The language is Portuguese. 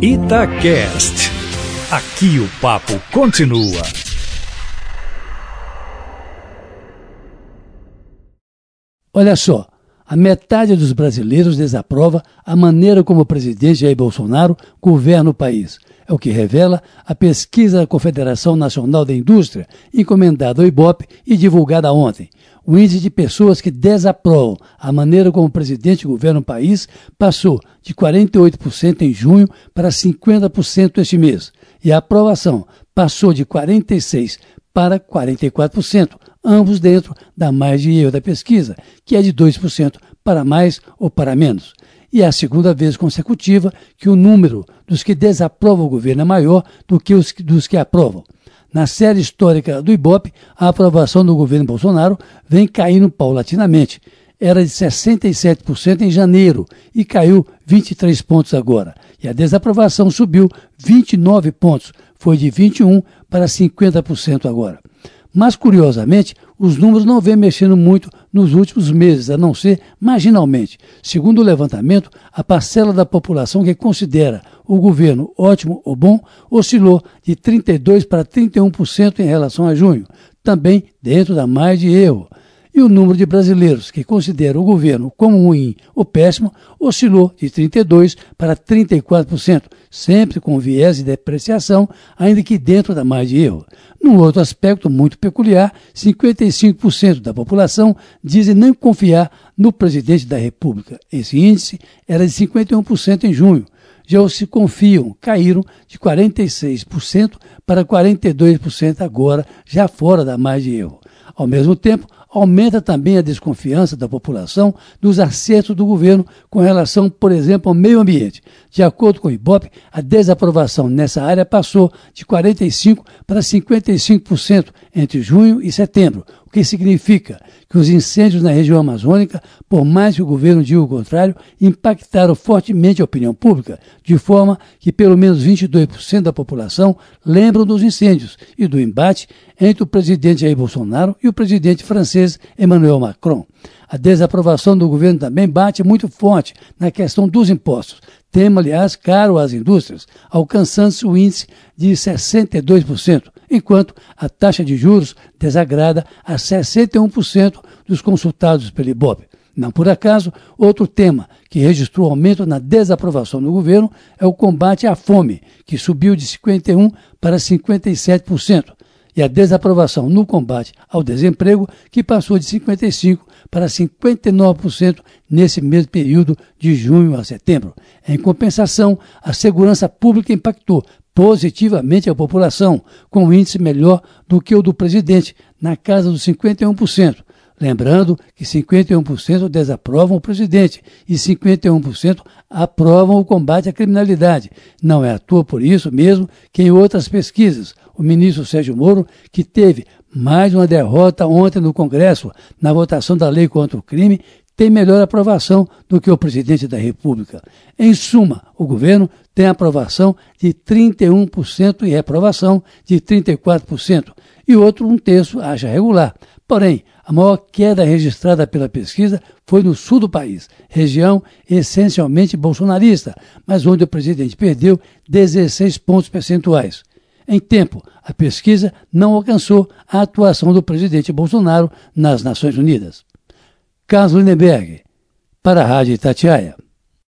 Itacast. Aqui o papo continua. Olha só, a metade dos brasileiros desaprova a maneira como o presidente Jair Bolsonaro governa o país. É o que revela a pesquisa da Confederação Nacional da Indústria, encomendada ao IBOP e divulgada ontem. O índice de pessoas que desaprovam a maneira como o presidente governa o país passou de 48% em junho para 50% este mês. E a aprovação passou de 46% para 44%, ambos dentro da margem de erro da pesquisa, que é de 2% para mais ou para menos. E é a segunda vez consecutiva que o número dos que desaprovam o governo é maior do que os dos que aprovam. Na série histórica do Ibope, a aprovação do governo Bolsonaro vem caindo paulatinamente. Era de 67% em janeiro e caiu 23 pontos agora. E a desaprovação subiu 29 pontos, foi de 21 para 50% agora. Mas, curiosamente, os números não vêm mexendo muito nos últimos meses, a não ser marginalmente. Segundo o levantamento, a parcela da população que considera o governo ótimo ou bom oscilou de 32% para 31% em relação a junho, também dentro da margem de erro e o número de brasileiros que consideram o governo como ruim ou péssimo oscilou de 32% para 34%, sempre com viés de depreciação, ainda que dentro da margem de erro. Num outro aspecto muito peculiar, 55% da população dizem não confiar no presidente da República. Esse índice era de 51% em junho. Já os que confiam caíram de 46% para 42% agora, já fora da margem de erro. Ao mesmo tempo, aumenta também a desconfiança da população dos acertos do governo com relação, por exemplo, ao meio ambiente. De acordo com o IBOP, a desaprovação nessa área passou de 45% para 55% entre junho e setembro, o que significa que os incêndios na região amazônica, por mais que o governo diga o contrário, impactaram fortemente a opinião pública, de forma que pelo menos 22% da população lembram dos incêndios e do embate entre o presidente Jair Bolsonaro e o presidente francês Emmanuel Macron. A desaprovação do governo também bate muito forte na questão dos impostos, tema, aliás, caro às indústrias, alcançando o índice de 62%, enquanto a taxa de juros desagrada a 61% dos consultados pelo IBOP. Não por acaso, outro tema que registrou aumento na desaprovação do governo é o combate à fome, que subiu de 51% para 57%, e a desaprovação no combate ao desemprego, que passou de 55% para 59% nesse mesmo período de junho a setembro. Em compensação, a segurança pública impactou positivamente a população, com um índice melhor do que o do presidente, na casa dos 51%. Lembrando que 51% desaprovam o presidente e 51% aprovam o combate à criminalidade. Não é à toa por isso mesmo que em outras pesquisas, o ministro Sérgio Moro, que teve mais uma derrota ontem no Congresso na votação da lei contra o crime, tem melhor aprovação do que o presidente da República. Em suma, o governo tem aprovação de 31% e reprovação de 34%, e outro um terço acha regular. Porém, a maior queda registrada pela pesquisa foi no sul do país, região essencialmente bolsonarista, mas onde o presidente perdeu 16 pontos percentuais. Em tempo, a pesquisa não alcançou a atuação do presidente Bolsonaro nas Nações Unidas. Carlos Lindenberg, para a Rádio Itatiaia.